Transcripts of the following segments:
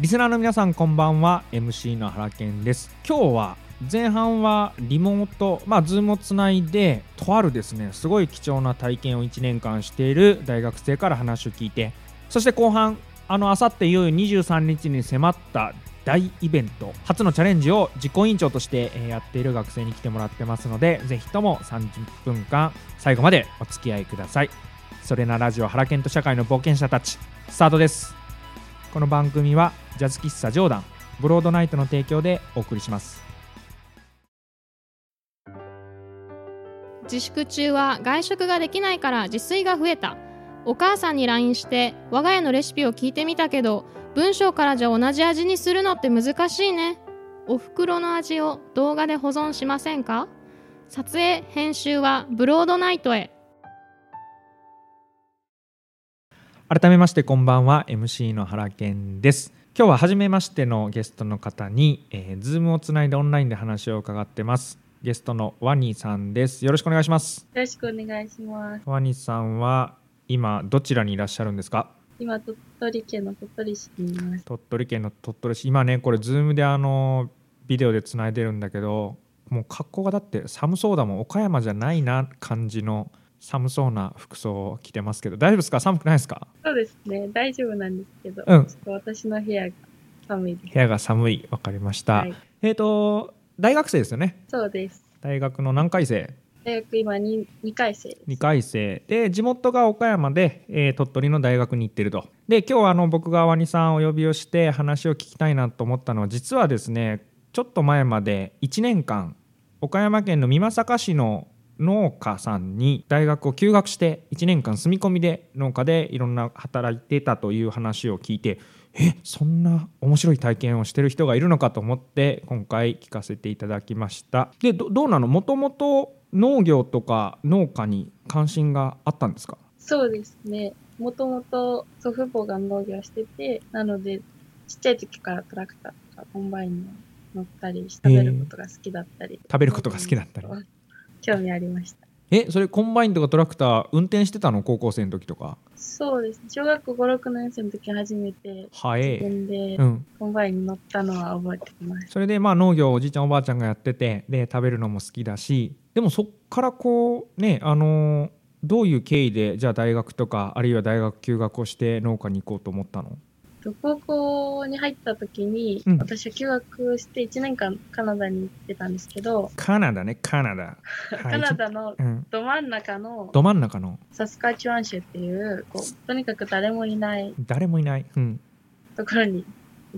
リスナーの皆さんこんばんは。MC の原健です。今日は前半はリモートまあズームをつないでとあるですねすごい貴重な体験を1年間している大学生から話を聞いてそして後半あのあさっていよいよ23日に迫った大イベント初のチャレンジを実行委員長としてやっている学生に来てもらってますのでぜひとも30分間最後までお付き合いください。それならラジオ原健と社会の冒険者たちスタートです。この番組はジャズ喫茶ジョーダンブロードナイトの提供でお送りします。自粛中は外食ができないから自炊が増えた。お母さんに LINE して我が家のレシピを聞いてみたけど文章からじゃ同じ味にするのって難しいね。お袋の味を動画で保存しませんか？撮影編集はブロードナイトへ。改めましてこんばんは MC の原健です。今日は初めましてのゲストの方に、えー、ズームをつないでオンラインで話を伺ってます。ゲストのワニさんです。よろしくお願いします。よろしくお願いします。ワニさんは今どちらにいらっしゃるんですか？今鳥取県の鳥取市にいます。鳥取県の鳥取市。今ねこれズームであのビデオでつないでるんだけどもう格好がだって寒そうだもん。岡山じゃないな感じの寒そうな服装を着てますけど大丈夫ですか？寒くないですか？そうですね。大丈夫なんですけど、うん、ちょっと私の部屋が寒いです。部屋が寒い。わかりました、はい、えっ、ー、と大学生ですよね？そうです。大学の何回生？大学今 2, 2回生2回生。で地元が岡山で、えー、鳥取の大学に行ってると。で今日あの僕がワニさんお呼びをして話を聞きたいなと思ったのは実はですねちょっと前まで1年間岡山県の美作市の農家さんに大学を休学して1年間住み込みで農家でいろんな働いてたという話を聞いてえそんな面白い体験をしてる人がいるのかと思って今回聞かせていただきました。でどうなの？もともと農業とか農家に関心があったんですか？そうですね。もともと祖父母が農業しててなのでちっちゃい時からトラクターとかコンバインに乗ったり食べることが好きだったり、えー、食べることが好きだったり興味ありました。えそれコンバインとかトラクター運転してたの？高校生の時とか。そうです。小学校56年生の時初めては自分でコンバインに乗ったのは覚えてます、うん、それでまあ農業おじいちゃんおばあちゃんがやっててで食べるのも好きだしでもそっからこうねあのー、どういう経緯でじゃあ大学とかあるいは大学休学をして農家に行こうと思ったの？高校に入った時に、うん、私は休学して1年間カナダに行ってたんですけどカナダねカナダ。カナダのど真ん中の、うん、ど真ん中の？サスカチュワン州っていうこうとにかく誰もいない誰もいない、うん、ところに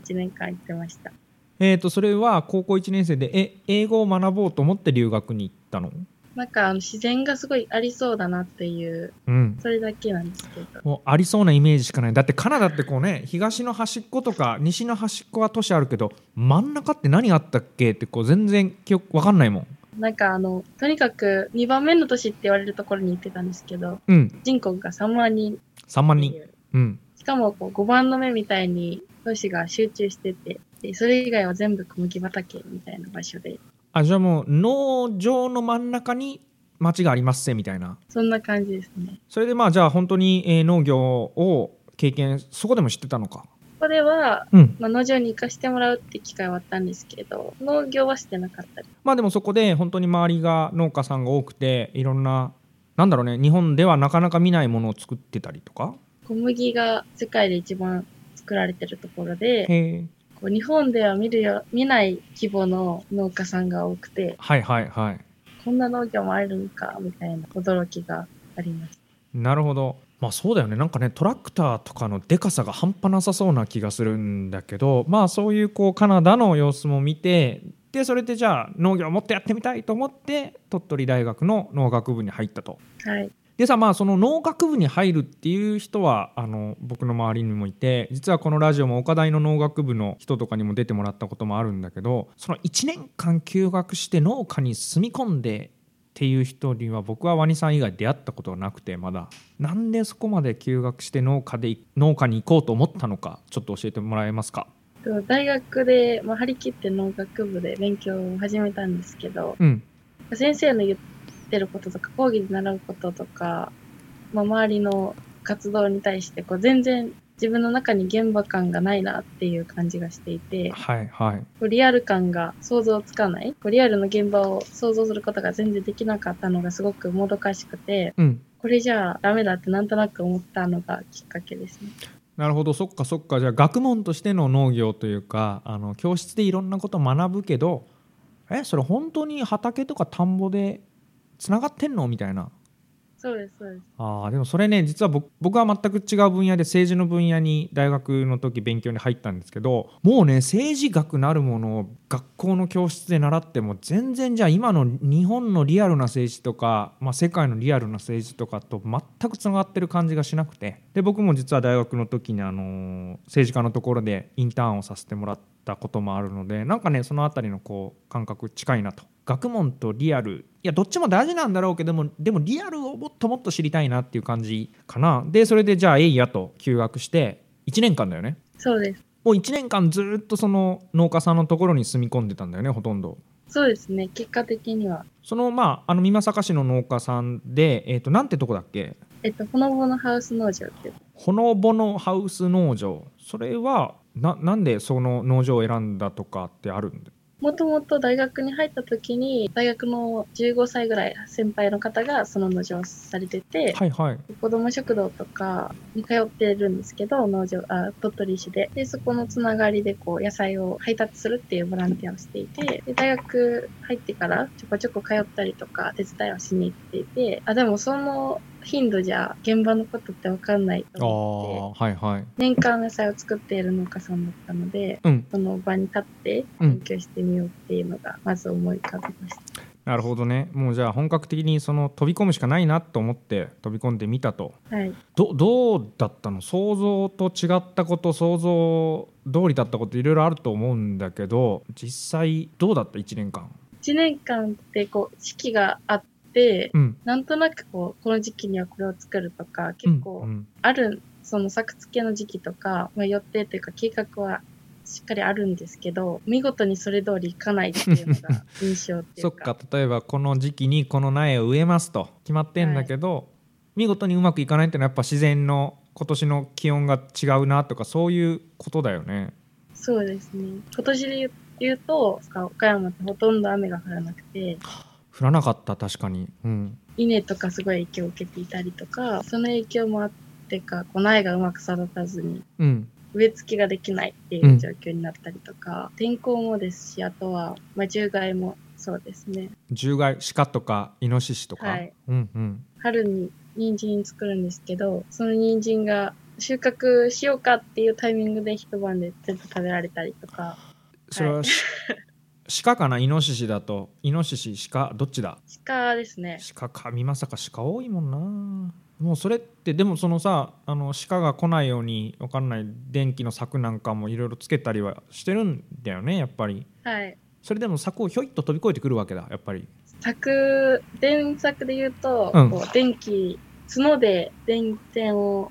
1年間行ってました。えっ、ー、とそれは高校1年生でえ英語を学ぼうと思って留学に行ったの？なんかあの自然がすごいありそうだなっていう、うん、それだけなんですけど。もうありそうなイメージしかない。だってカナダってこうね東の端っことか西の端っこは都市あるけど真ん中って何があったっけってこう全然記憶わかんないもん。なんかあのとにかく2番目の都市って言われるところに行ってたんですけど、うん、人口が3万人。3万人、うん、しかもこう5番の目みたいに都市が集中しててでそれ以外は全部小麦畑みたいな場所であじゃあもう農場の真ん中に町がありますせみたいな。そんな感じですね。それでまあじゃあ本当に、えー、農業を経験そこでも知ってたのか。ここでは、うん、まあ、農場に行かせてもらうって機会はあったんですけど農業はしてなかったまあでもそこで本当に周りが農家さんが多くていろんななんだろうね日本ではなかなか見ないものを作ってたりとか。小麦が世界で一番作られてるところでこう日本では見るよ見ない規模の農家さんが多くてはいはいはい。こんな農業もあるんかみたいな驚きがあります。なるほど。まあそうだよね。なんかねトラクターとかのでかさが半端なさそうな気がするんだけどまあそういうこうカナダの様子も見てでそれでじゃあ農業をもっとやってみたいと思って鳥取大学の農学部に入ったと。はいでさまあその農学部に入るっていう人はあの僕の周りにもいて実はこのラジオも岡大の農学部の人とかにも出てもらったこともあるんだけどその1年間休学して農家に住み込んでっていう人には僕はワニさん以外出会ったことがなくてまだ。なんでそこまで休学して農家で農家に行こうと思ったのかちょっと教えてもらえますか？大学で、まあ、張り切って農学部で勉強を始めたんですけど、うん、先生の言っってることとか講義で習うこととか、まあ、周りの活動に対してこう全然自分の中に現場感がないなっていう感じがしていて、はいはい。こうリアル感が想像つかない、こうリアルの現場を想像することが全然できなかったのがすごくもどかしくて、うん。これじゃあダメだってなんとなく思ったのがきっかけですね。なるほど。そっかそっか。じゃあ学問としての農業というかあの教室でいろんなこと学ぶけどえそれ本当に畑とか田んぼでつながってんの？みたいな。そうです、そうです。あーでもそれね実は僕僕は全く違う分野で政治の分野に大学の時勉強に入ったんですけどもうね政治学なるものを学校の教室で習っても全然じゃあ今の日本のリアルな政治とか、まあ、世界のリアルな政治とかと全くつながってる感じがしなくて。で僕も実は大学の時にあのー政治家のところでインターンをさせてもらったこともあるのでなんかねその辺りのこう感覚近いなと学問とリアル。いやどっちも大事なんだろうけどもでもリアルをもっともっと知りたいなっていう感じかな。でそれでじゃあえいやと休学して1年間だよね。そうです。もう1年間ずっとその農家さんのところに住み込んでたんだよねほとんど。そうですね。結果的には。そのまああの美作市の農家さんでえっ、となんてとこだっけ？えっと、ほのぼのハウス農場って。ほのぼのハウス農場。それはななんでその農場を選んだとかってあるんだ？もともと大学に入った時に、大学の15歳ぐらい先輩の方がその農場をされてて、はいはい子供食堂とかに通ってるんですけど、農場、あ、鳥取市で。で、そこのつながりでこう野菜を配達するっていうボランティアをしていて、で、大学入ってからちょこちょこ通ったりとか手伝いをしに行っていて、あ、でもその頻度じゃ現場のことってわかんないあと思って、あはいはい。年間野菜を作っている農家さんだったので、うん。その場に立ってうん。勉強してみようっていうのがまず思い浮かびました。なるほどね。もうじゃあ本格的にその飛び込むしかないなと思って飛び込んでみたと。はい。どどうだったの？想像と違ったこと想像通りだったこといろいろあると思うんだけど実際どうだった？1年間。1年間ってこう四季があって、うん。なんとなくこうこの時期にはこれを作るとか結う構ん。ある、その作付けの時期とか、まあ、予定というか計画はしっかりあるんですけど見事にそれ通りいかないっていうのが 印象っていそうっかか例えばこの時期にこの苗を植えますと決まってんだけど、見事にうまくいかないっていうのはやっぱ自然の今年の気温が違うなとかそういうことだよね。そうですね。今年で言うと岡山ってほとんど雨が降らなくて降らなかった確かに、うん、稲とかすごい影響を受けていたりとかその影響もあってかこう苗がうまく育たずにうん、植え付けができないっていう状況になったりとか、天候もですしあとは、まあ、獣害もそうですね。獣害鹿とかイノシシとか、はい。うんうん、春に人参作るんですけどその人参が収穫しようかっていうタイミングで一晩で全部食べられたりとか。それは、はい。し 鹿かな？イノシシだと。イノシシ鹿？どっちだ？鹿ですね。鹿か。見まさか？鹿多いもんな。もうそれってでもそのさあの鹿が来ないようにわかんない電気の柵なんかもいろいろつけたりはしてるんだよねやっぱり。はい。それでも柵をひょいっと飛び越えてくるわけだやっぱり。作電作で言うと、うん。こう電気角で電線を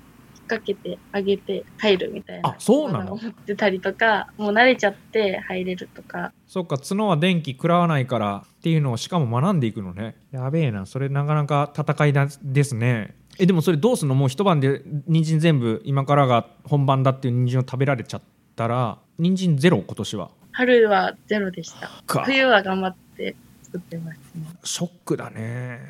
引っ掛けて上げて入るみたいなあそうなの？技を持ってたりとかもう慣れちゃって入れるとか。そっか角は電気食らわないからっていうのをしかも学んでいくのね。やべえなそれなかなか戦いだですね。えでもそれどうすんの？もう一晩で人参全部今からが本番だっていう人参を食べられちゃったら人参ゼロ？今年は。春はゼロでした。か。冬は頑張って作ってますね。ショックだね。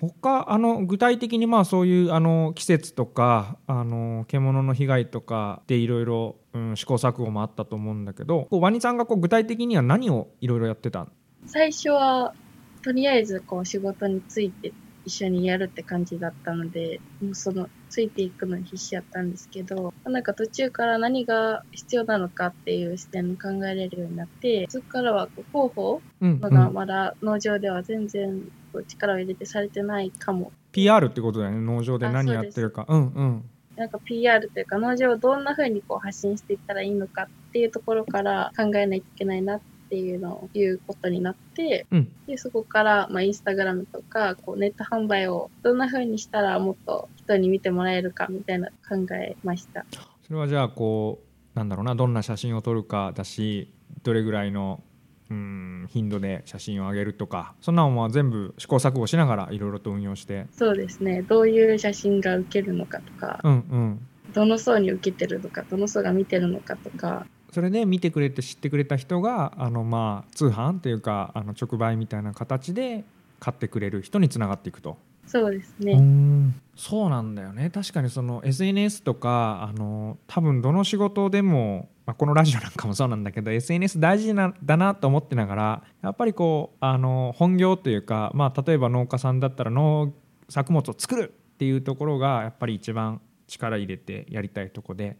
他あの具体的にまあそういうあの季節とかあの獣の被害とかでいろいろうん試行錯誤もあったと思うんだけどこうワニさんがこう具体的には何をいろいろやってた最初はとりあえずこう仕事について一緒にやるって感じだったのでもうそのついていくのに必死やったんですけどなんか途中から何が必要なのかっていう視点を考えれるようになってそこからはこう広報うん、のがうん、まだ農場では全然こう力を入れてされてないかも。PR ってことだよね。農場で何やってるか。うんうん。なんか PR というか農場をどんな風にこう発信していったらいいのかっていうところから考えないといけないなっていうのを言うことになって、うんでそこから、まあ、インスタグラムとかこうネット販売をどんな風にしたらもっと人に見てもらえるかみたいな考えました。それはじゃあこうなんだろうなどんな写真を撮るかだしどれぐらいのうん頻度で写真を上げるとかそんなのは全部試行錯誤しながらいろいろと運用してそうですね。どういう写真が受けるのかとか、うんうんどの層に受けてるのかどの層が見てるのかとかそれで見てくれて知ってくれた人があのまあ通販というかあの直売みたいな形で買ってくれる人につながっていくと。そうですね、うん。そうなんだよね。確かにその SNS とかあの多分どの仕事でも、まあ、このラジオなんかもそうなんだけど SNS 大事なだなと思ってながらやっぱりこうあの本業というか、まあ、例えば農家さんだったら農作物を作るっていうところがやっぱり一番力入れてやりたいとこで、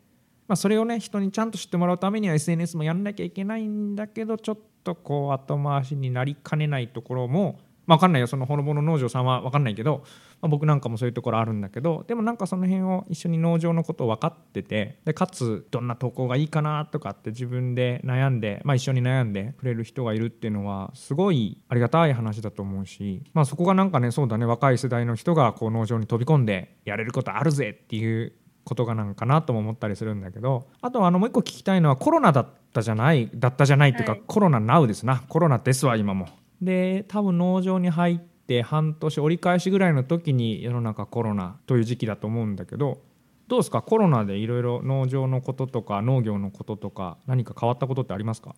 まあ、それをね人にちゃんと知ってもらうためには SNS もやんなきゃいけないんだけどちょっとこう後回しになりかねないところもまあ、分かんないよ。そのほのぼの農場さんは分かんないけど、まあ、僕なんかもそういうところあるんだけどでもなんかその辺を一緒に農場のことを分かっててでかつどんな投稿がいいかなとかって自分で悩んで、まあ、一緒に悩んでくれる人がいるっていうのはすごいありがたい話だと思うし、まあ、そこがなんかねそうだね。若い世代の人がこう農場に飛び込んでやれることあるぜっていうことがなんかなとも思ったりするんだけどあとあのもう一個聞きたいのはコロナだったじゃないだったじゃないっていうか、はい。コロナナウですな。コロナですわ今も。で多分農場に入って半年折り返しぐらいの時に世の中コロナという時期だと思うんだけどどうですか？コロナでいろいろ農場のこととか農業のこととか何か変わったことってありますか？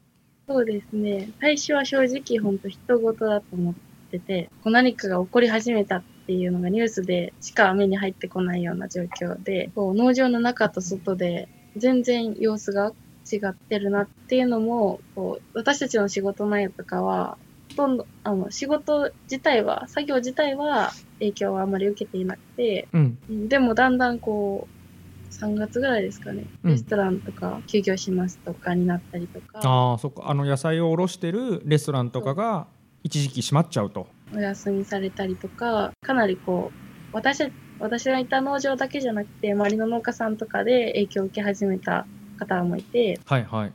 そうですね。最初は正直本当人事だと思っててこう何かが起こり始めたっていうのがニュースでしか目に入ってこないような状況でこう農場の中と外で全然様子が違ってるなっていうのもこう私たちの仕事内容とかはほとんどあの仕事自体は作業自体は影響はあまり受けていなくてうん。うんでもだんだんこう3月ぐらいですかね、うん。レストランとか休業しますとかになったりとか。ああそっか。あの野菜を卸してるレストランとかが一時期閉まっちゃうとお休みされたりとかかなりこう私私がいた農場だけじゃなくて周りの農家さんとかで影響を受け始めた方もいてはいはい。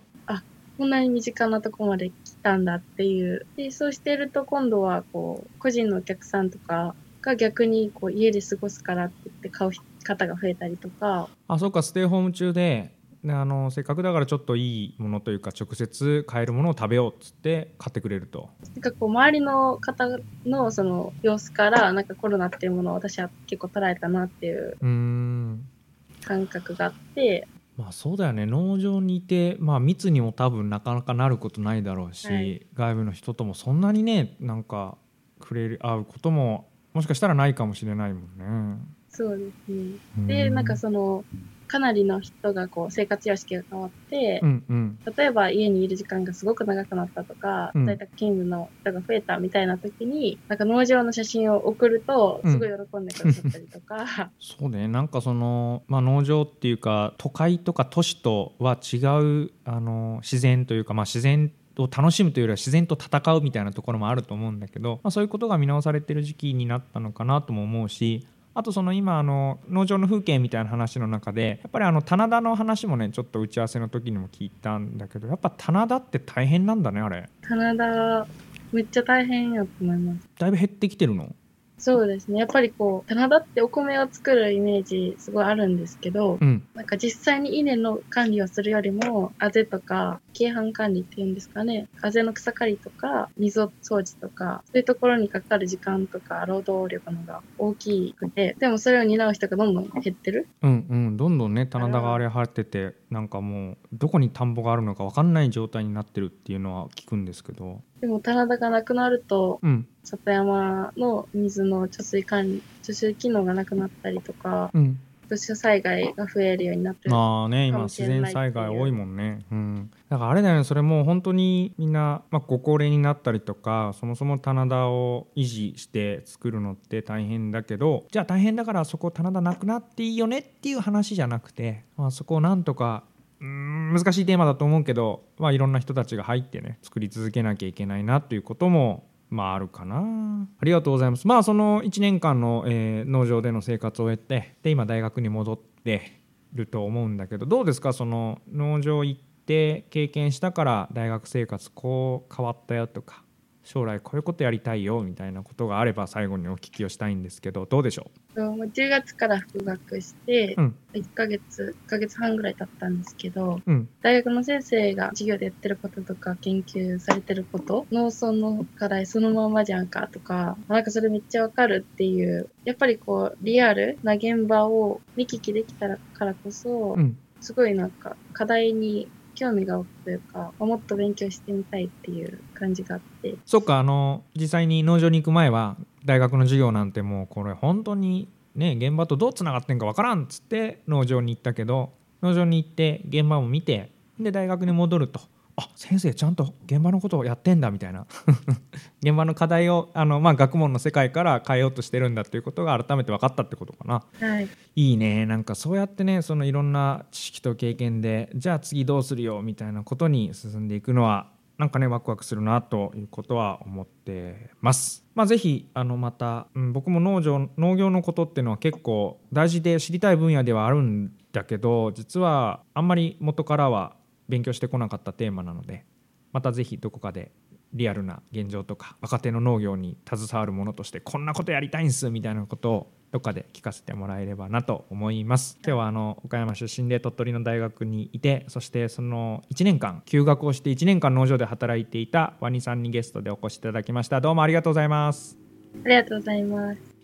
こんなに身近なとこまで来たんだっていう。でそうしてると今度はこう個人のお客さんとかが逆にこう家で過ごすからって言って買う方が増えたりとか。あそっかステイホーム中でであのせっかくだからちょっといいものというか直接買えるものを食べようっつって買ってくれると。なんかこう周りの方のその様子からなんかコロナっていうものを私は結構捉えたなっていう感覚があって。まあそうだよね。農場にいて、まあ、密にも多分なかなかなることないだろうし、はい。外部の人ともそんなにねなんか触れ合うことももしかしたらないかもしれないもんね。そうですね。うん。でなんかそのかなりの人がこう生活様式が変わって、うんうん。例えば家にいる時間がすごく長くなったとか、うん。在宅勤務の人が増えたみたいな時になんか農場の写真を送るとすごい喜んでくださったりとか、そうね。なんかその、まあ、農場っていうか都会とか都市とは違うあの自然というか、まあ、自然を楽しむというよりは自然と戦うみたいなところもあると思うんだけど、まあ、そういうことが見直されてる時期になったのかなとも思うしあとその今あの農場の風景みたいな話の中でやっぱりあの棚田の話もねちょっと打ち合わせの時にも聞いたんだけどやっぱ棚田って大変なんだねあれ棚田めっちゃ大変やと思います。だいぶ減ってきてるの？そうですね。やっぱりこう、棚田ってお米を作るイメージすごいあるんですけど、うんなんか実際に稲の管理をするよりも、あぜとか、軽販管理っていうんですかね。あぜの草刈りとか、溝掃除とか、そういうところにかかる時間とか、労働力のが大きくて、でもそれを担う人がどんどん減ってる。うんうんどんどんね棚田が荒れ果ててなんかもうどこに田んぼがあるのか分かんない状態になってるっていうのは聞くんですけどでも棚田がなくなると、うん。里山の水の貯水管理、貯水機能がなくなったりとか、うん。土砂災害が増えるようになってる。まあね今かもし自然災害多いもんね。うん。だからあれだよねそれもう本当にみんな、まあ、ご高齢になったりとかそもそも棚田を維持して作るのって大変だけどじゃあ大変だからそこ棚田なくなっていいよねっていう話じゃなくて、まあ、そこをなんとかうん難しいテーマだと思うけど、まあ、いろんな人たちが入ってね作り続けなきゃいけないなということもまああるかな。ありがとうございます。まあその1年間の、えー農場での生活を終えてで今大学に戻ってると思うんだけどどうですか？その農場行って経験したから大学生活こう変わったよとか。将来こういうことやりたいよみたいなことがあれば最後にお聞きをしたいんですけどどうでしょそう？もう10月から復学して、うん。1ヶ月、1ヶ月半ぐらい経ったんですけど、ううん。大学の先生が授業でやってることとか研究されてること、農村の課題そのままじゃんかとか、なんかそれめっちゃわかるっていう、やっぱりこう、リアルな現場を見聞きできたからこそ、うん。すごいなんか課題に興味が湧くというか、もっと勉強してみたいっていう感じがあって、そっかあの実際に農場に行く前は大学の授業なんてもうこれ本当にね現場とどうつながってんかわからんっつって農場に行ったけど農場に行って現場を見てで大学に戻ると。あ先生ちゃんと現場のことをやってんだみたいな 現場の課題をあの、まあ、学問の世界から変えようとしてるんだっていうことが改めて分かったってことかな。はい。いいねなんかそうやってねそのいろんな知識と経験でじゃあ次どうするよみたいなことに進んでいくのはなんかねワクワクするなということは思ってます。まあぜひあのまた、うん、僕も農場農業のことっていうのは結構大事で知りたい分野ではあるんだけど実はあんまり元からは勉強してこなかったテーマなのでまたぜひどこかでリアルな現状とか若手の農業に携わるものとしてこんなことやりたいんすみたいなことをどっかで聞かせてもらえればなと思います。今日はあの岡山出身で鳥取の大学にいてそしてその1年間休学をして1年間農場で働いていたワニさんにゲストでお越しいただきました。どうもありがとうございます。ありがとうございます。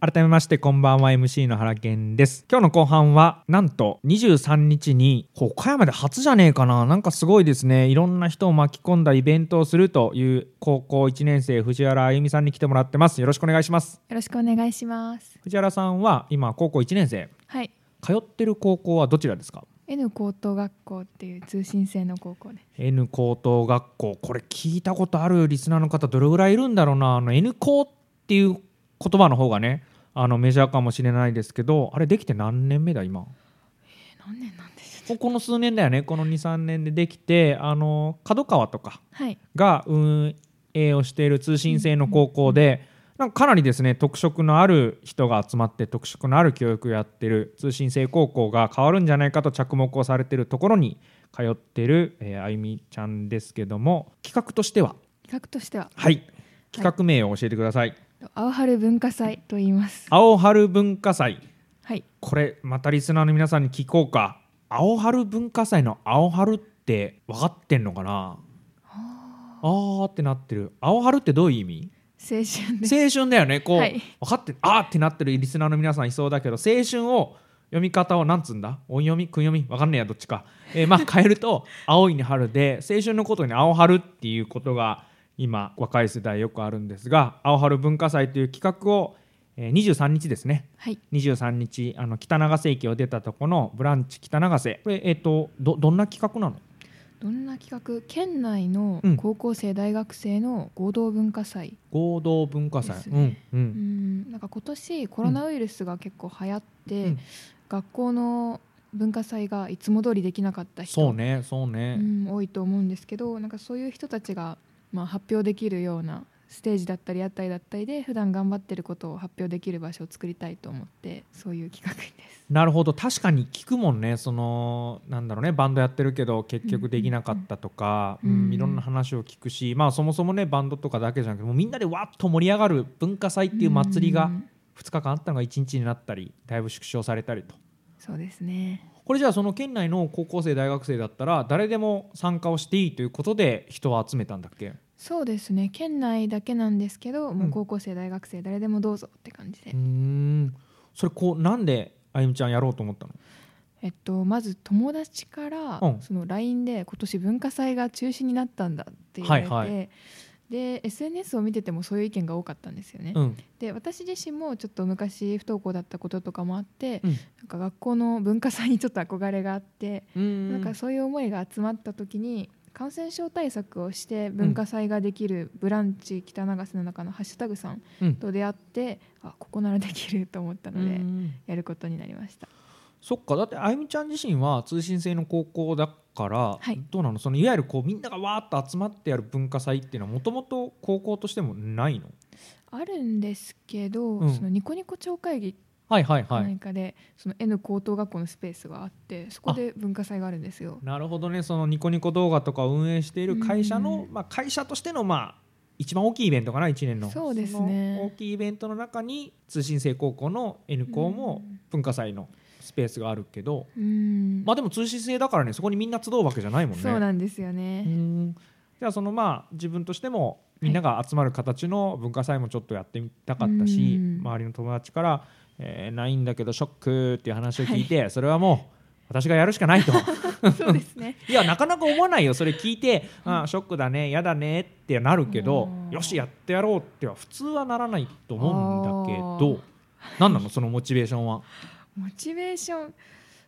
改めましてこんばんは MC の原健です。今日の後半はなんと23日に岡山で初じゃねえかな。なんかすごいですね。いろんな人を巻き込んだイベントをするという高校1年生藤原あゆみさんに来てもらってます。よろしくお願いします。よろしくお願いします。藤原さんは今高校1年生。はい。通ってる高校はどちらですか？N 高等学校っていう通信制の高校です。N 高等学校。これ聞いたことあるリスナーの方どれぐらいいるんだろうな。あの N 高っていう言葉の方がねあのメジャーかもしれないですけどあれできて何年目だ今？え何年なんでしょう。この数年だよね。この23年でできてあの角川とかはい。が運営をしている通信制の高校で、なんかかなりですね特色のある人が集まって特色のある教育をやってる通信制高校が変わるんじゃないかと着目をされているところに通ってる、えーあゆみちゃんですけども企画としては？企画としては、はい。企画名を教えてください、青春文化祭と言います。青春文化祭。はい。ここれまたリスナーの皆さんに聞こうか。青春文化祭の青春って分かってんのかな？あー。ってなってる。青春ってどういう意味？青春です。青春だよね。こう、はい。分かってあーってなってるリスナーの皆さんいそうだけど青春を読み方をなんつうんだ？音読み訓読み？分かんねえやどっちか、えーまあ変えると青いに春で青春のことに青春っていうことが今若い世代よくあるんですが青春文化祭という企画を、えー23日ですね。はい。23日あの北長瀬駅を出たとこのブランチ北長瀬これえっ、とどどんな企画なの？どんな企画？県内のうん。高校生、大学生の合同文化祭。合同文化祭、うんううん。ん。なんか今年コロナウイルスが結構流行って、うん。学校の文化祭がいつも通りできなかった人そうねそうね、うん、多いと思うんですけどなんかそういう人たちが、まあ、発表できるようなステージだったり屋台だったりで普段頑張ってることを発表できる場所を作りたいと思ってそういう企画です。なるほど。確かに聞くもんね。そのなんだろうね。バンドやってるけど結局できなかったとか、うんうんいろんな話を聞くしまあそもそもねバンドとかだけじゃなくてもうみんなでわっと盛り上がる文化祭っていう祭りがうん2日間あったのが1日になったりだいぶ縮小されたりとそうですね。これじゃあその県内の高校生大学生だったら誰でも参加をしていいということで人を集めたんだっけ？そうですね。県内だけなんですけど、もう高校生大学生誰でもどうぞって感じで、うーん。それこうなんであゆみちゃんやろうと思ったの？えっと、まず友達から、うん。その LINE で今年文化祭が中止になったんだって言われて、はいはで SNS を見ててもそういう意見が多かったんですよね。うん。で私自身もちょっと昔不登校だったこととかもあって、うん。なんか学校の文化祭にちょっと憧れがあって、うーん。なんかそういう思いが集まった時に感染症対策をして文化祭ができるブランチ北長瀬の中のハッシュタグさんうん。と出会って、あここならできると思ったので、うん。やることになりました。そっか。だってあゆみちゃん自身は通信制の高校だから、はい。どうなの？そのいわゆるこうみんながわーっと集まってやる文化祭っていうのはもともと高校としてもないの？あるんですけど、うん。そのニコニコ超会議っはいはい。はないんかでその N 高等学校のスペースがあってそこで文化祭があるんですよ。なるほどね。そのニコニコ動画とかを運営している会社の、うん。まあ、会社としてのまあ一番大きいイベントかな1年の。そうですね。大きいイベントの中に通信制高校の N 校もうん。文化祭のスペースがあるけど、うん。まあでも通信制だからねそこにみんな集うわけじゃないもんね。そうなんですようね。ん。じゃあそのまあ自分としてもみんなが集まる形の文化祭もちょっとやってみたかったし、うん。周りの友達から、えーないんだけどショックっていう話を聞いて、それはもう私がやるしかないと。そうですね。いやなかなか思わないよ。それ聞いて、あショックだね嫌だねってなるけどうん。よしやってやろうっては普通はならないと思うんだけあど何なの？そのモチベーションは。モチベーション。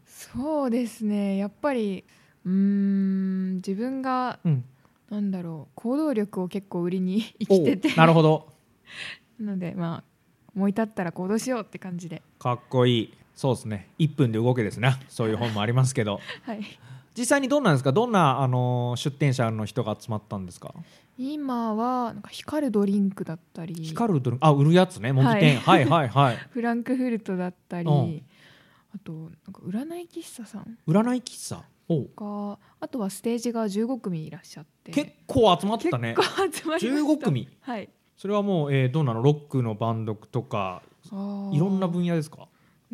そうですね。やっぱりうーん自分がうん、なんだろう。行動力を結構売りに生きてて。おなるほど。なのでまあ思い立ったら行動しようって感じで。かっこいい。そうですね。1分で動けですねそういう本もありますけど。はい。実際にどんなんですか？どんな、あのー出店者の人が集まったんですか？今はなんか光るドリンクだったり。光るドリンク？あ売るやつね。模擬店、はい、はいはい フランクフルトだったり、うん。あとなんか占い喫茶さん。占い喫茶？おあとはステージが15組いらっしゃって。結構集まったね。結構集まりました。15組。はい。それはもう、えーどうなの？ロックのバンドとかいろんな分野ですか？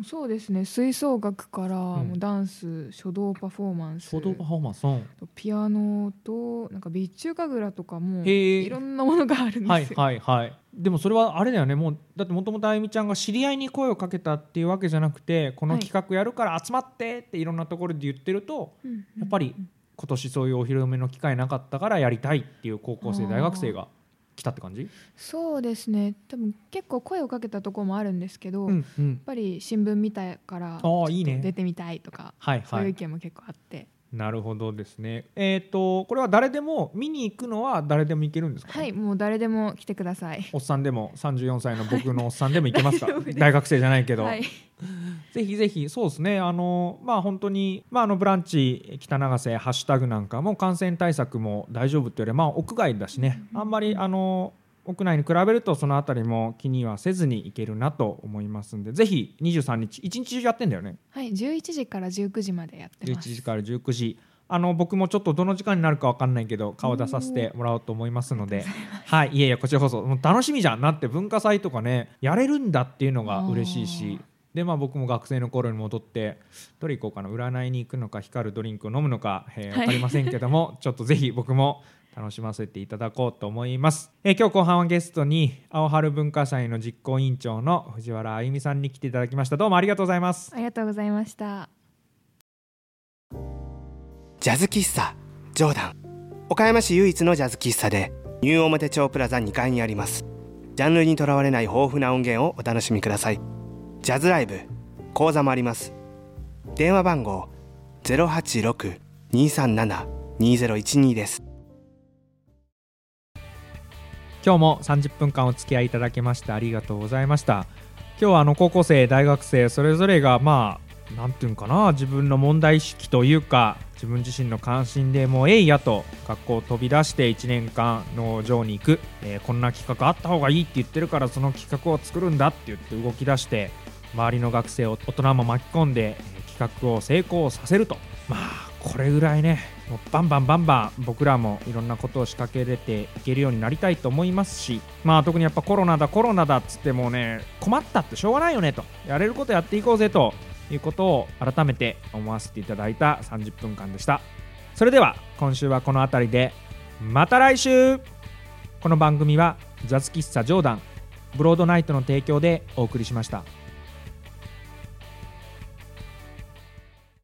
そうですね。吹奏楽から、うん。もうダンス書道パフォーマンス。書道パフォーマンス。うんピアノとなんか備中神楽とかもいろんなものがあるんですよ。はいはいはい。でもそれはあれだよね。もうだってもともとあゆみちゃんが知り合いに声をかけたっていうわけじゃなくてこのはい企画やるから集まってっていろんなところで言ってると、うんうんやっぱり今年そういうお披露目の機会なかったからやりたいっていう高校生大学生が来たって感じ？そうですね。多分結構声をかけたところもあるんですけど、やっうん。うんぱり新聞見たから出てみたいとかはいそういうはい意見も結構あって。なるほどですね。えっ、とこれは誰でも見に行くのは誰でも行けるんですか？はいもう誰でも来てください。おっさんでも34歳の僕のおっさんでも行けますか？大学生じゃないけど、はい、ぜひぜひそうですね。あのまあ本当にまああのブランチ北長瀬ハッシュタグなんかも感染対策も大丈夫っていうよりまあ屋外だしね。あんまりあの屋内に比べるとそのあたりも気にはせずに行けるなと思いますんでぜひ23日一日中やってんだよね。はい、11時から19時までやって11ます。時から19時。あの僕もちょっとどの時間になるかわかんないけど顔出させてもらおうと思いますので。はいいえいえこちらこそもう楽しみじゃん。なって文化祭とかねやれるんだっていうのが嬉しいしでまあ僕も学生の頃に戻ってどれ行こうかな占いに行くのか光るドリンクを飲むのか、えー、はい。分かりませんけども、ちょっとぜひ僕も楽しませていただこうと思います、えー今日後半はゲストに青春文化祭の実行委員長の藤原あゆみさんに来ていただきました。どうもありがとうございます。ありがとうございました。ジャズ喫茶ジョーダン。岡山市唯一のジャズ喫茶でニュー表町プラザ2階にあります。ジャンルにとらわれない豊富な音源をお楽しみくださいジャズライブ講座もあります。電話番号086-237-2012です。今日も30分間お付き合いいただきましてありがとうございました。今日はあの高校生大学生それぞれがまあなんていうんかな自分の問題意識というか自分自身の関心でもうえいやと学校を飛び出して1年間農場に行く、えーこんな企画あった方がいいって言ってるからその企画を作るんだって言って動き出して周りの学生を大人も巻き込んで、企画を成功させると。まあこれぐらいねもうバンバンバンバン僕らもいろんなことを仕掛けれていけるようになりたいと思いますしまあ特にやっぱコロナだコロナだっつってもうね困ったってしょうがないよねと。やれることやっていこうぜと。いうことを改めて思わせていただいた30分間でした。それでは今週はこの辺りでまた来週。この番組はジャズ喫茶ジョーダンブロードナイトの提供でお送りしました。